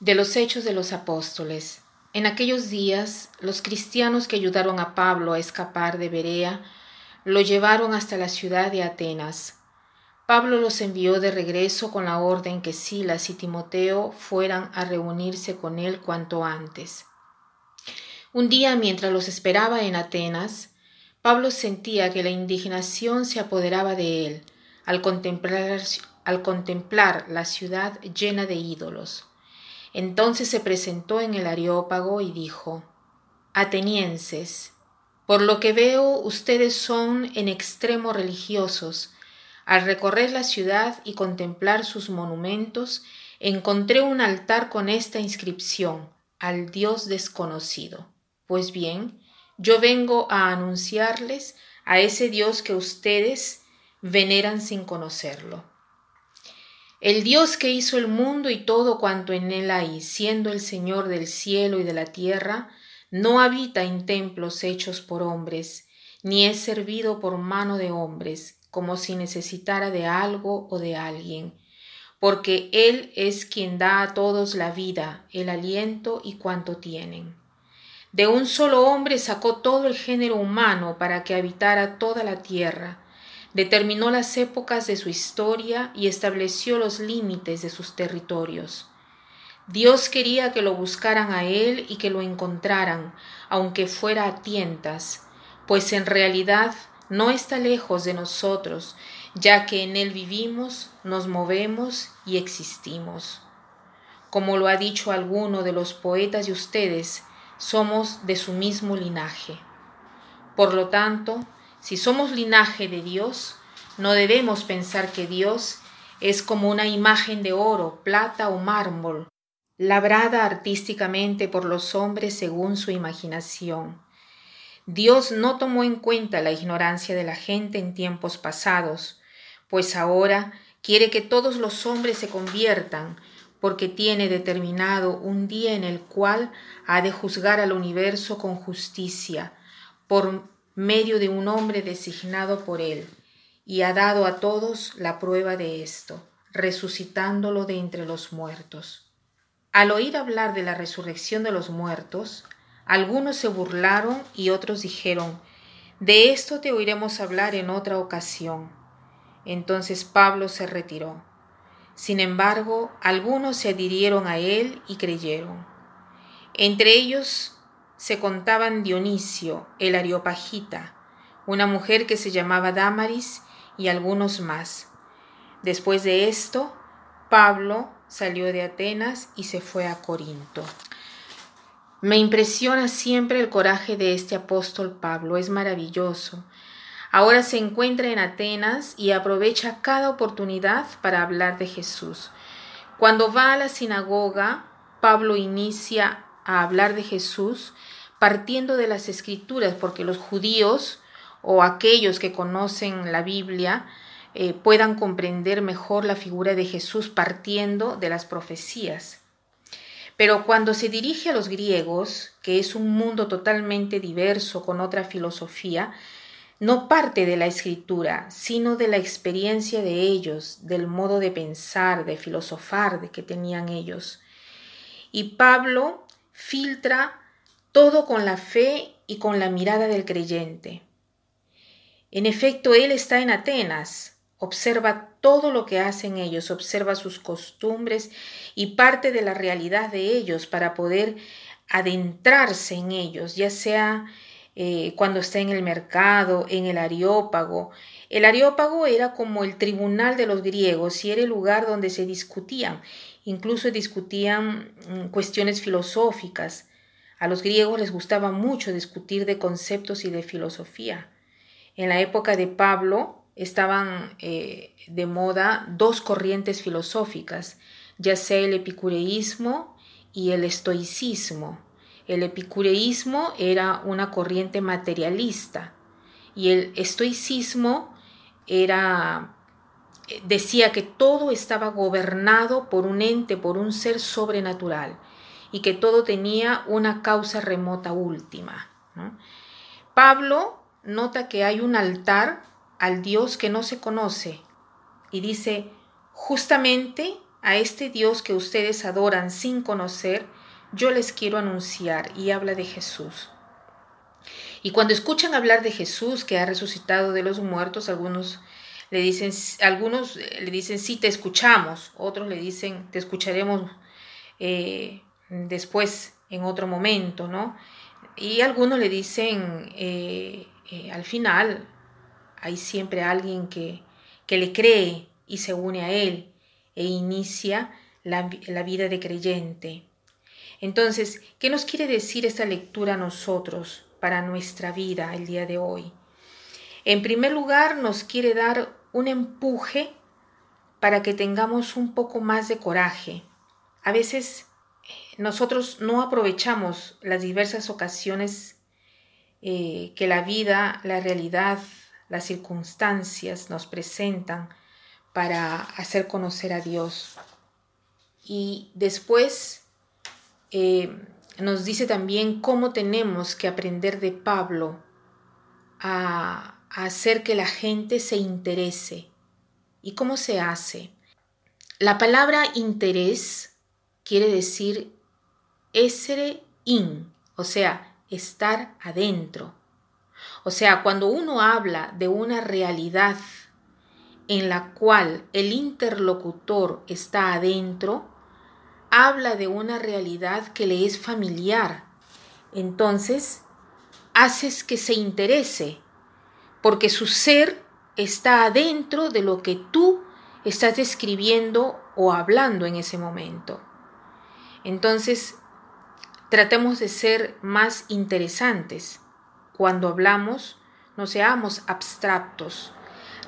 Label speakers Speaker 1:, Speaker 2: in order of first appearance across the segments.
Speaker 1: De los Hechos de los Apóstoles. En aquellos días, los cristianos que ayudaron a Pablo a escapar de Berea lo llevaron hasta la ciudad de Atenas. Pablo los envió de regreso con la orden que Silas y Timoteo fueran a reunirse con él cuanto antes. Un día, mientras los esperaba en Atenas, Pablo sentía que la indignación se apoderaba de él al contemplar, al contemplar la ciudad llena de ídolos. Entonces se presentó en el Areópago y dijo, Atenienses, por lo que veo ustedes son en extremo religiosos. Al recorrer la ciudad y contemplar sus monumentos, encontré un altar con esta inscripción, al Dios desconocido. Pues bien, yo vengo a anunciarles a ese Dios que ustedes veneran sin conocerlo. El Dios que hizo el mundo y todo cuanto en él hay, siendo el Señor del cielo y de la tierra, no habita en templos hechos por hombres, ni es servido por mano de hombres, como si necesitara de algo o de alguien, porque Él es quien da a todos la vida, el aliento y cuanto tienen. De un solo hombre sacó todo el género humano para que habitara toda la tierra, determinó las épocas de su historia y estableció los límites de sus territorios. Dios quería que lo buscaran a Él y que lo encontraran, aunque fuera a tientas, pues en realidad no está lejos de nosotros, ya que en Él vivimos, nos movemos y existimos. Como lo ha dicho alguno de los poetas de ustedes, somos de su mismo linaje. Por lo tanto, si somos linaje de Dios, no debemos pensar que Dios es como una imagen de oro, plata o mármol, labrada artísticamente por los hombres según su imaginación. Dios no tomó en cuenta la ignorancia de la gente en tiempos pasados, pues ahora quiere que todos los hombres se conviertan, porque tiene determinado un día en el cual ha de juzgar al universo con justicia, por medio de un hombre designado por él, y ha dado a todos la prueba de esto, resucitándolo de entre los muertos. Al oír hablar de la resurrección de los muertos, algunos se burlaron y otros dijeron, De esto te oiremos hablar en otra ocasión. Entonces Pablo se retiró. Sin embargo, algunos se adhirieron a él y creyeron. Entre ellos se contaban Dionisio, el Areopagita, una mujer que se llamaba Damaris y algunos más. Después de esto, Pablo salió de Atenas y se fue a Corinto. Me impresiona siempre el coraje de este apóstol Pablo, es maravilloso. Ahora se encuentra en Atenas y aprovecha cada oportunidad para hablar de Jesús. Cuando va a la sinagoga, Pablo inicia a hablar de Jesús partiendo de las escrituras, porque los judíos o aquellos que conocen la Biblia eh, puedan comprender mejor la figura de Jesús partiendo de las profecías. Pero cuando se dirige a los griegos, que es un mundo totalmente diverso con otra filosofía, no parte de la escritura, sino de la experiencia de ellos, del modo de pensar, de filosofar de que tenían ellos. Y Pablo filtra todo con la fe y con la mirada del creyente. En efecto, él está en Atenas, observa todo lo que hacen ellos, observa sus costumbres y parte de la realidad de ellos para poder adentrarse en ellos, ya sea eh, cuando está en el mercado, en el Areópago. El Areópago era como el tribunal de los griegos y era el lugar donde se discutían, incluso discutían mm, cuestiones filosóficas. A los griegos les gustaba mucho discutir de conceptos y de filosofía. En la época de Pablo estaban eh, de moda dos corrientes filosóficas, ya sea el epicureísmo y el estoicismo. El epicureísmo era una corriente materialista y el estoicismo era decía que todo estaba gobernado por un ente, por un ser sobrenatural y que todo tenía una causa remota última. Pablo nota que hay un altar al Dios que no se conoce y dice, justamente a este Dios que ustedes adoran sin conocer, yo les quiero anunciar y habla de Jesús. Y cuando escuchan hablar de Jesús que ha resucitado de los muertos, algunos le dicen, algunos le dicen sí te escuchamos, otros le dicen te escucharemos eh, después en otro momento, ¿no? Y algunos le dicen eh, eh, al final hay siempre alguien que, que le cree y se une a él e inicia la vida de creyente. Entonces, ¿qué nos quiere decir esta lectura a nosotros para nuestra vida el día de hoy? En primer lugar, nos quiere dar un empuje para que tengamos un poco más de coraje. A veces eh, nosotros no aprovechamos las diversas ocasiones eh, que la vida, la realidad, las circunstancias nos presentan para hacer conocer a Dios. Y después eh, nos dice también cómo tenemos que aprender de Pablo a, hacer que la gente se interese. ¿Y cómo se hace? La palabra interés quiere decir esere in, o sea, estar adentro. O sea, cuando uno habla de una realidad en la cual el interlocutor está adentro, habla de una realidad que le es familiar. Entonces, haces que se interese, porque su ser está adentro de lo que tú estás describiendo o hablando en ese momento. Entonces, tratemos de ser más interesantes. Cuando hablamos, no seamos abstractos,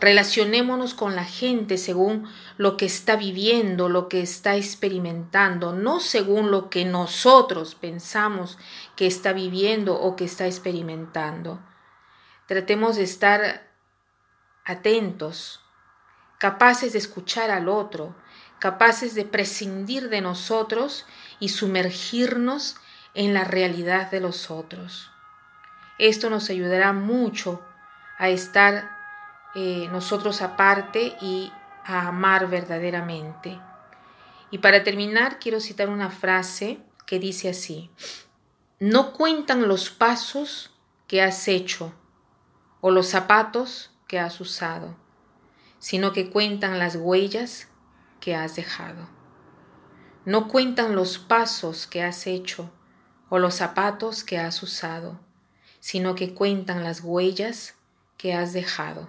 Speaker 1: Relacionémonos con la gente según lo que está viviendo, lo que está experimentando, no según lo que nosotros pensamos que está viviendo o que está experimentando. Tratemos de estar atentos, capaces de escuchar al otro, capaces de prescindir de nosotros y sumergirnos en la realidad de los otros. Esto nos ayudará mucho a estar eh, nosotros aparte y a amar verdaderamente. Y para terminar, quiero citar una frase que dice así, no cuentan los pasos que has hecho o los zapatos que has usado, sino que cuentan las huellas que has dejado. No cuentan los pasos que has hecho o los zapatos que has usado, sino que cuentan las huellas que has dejado.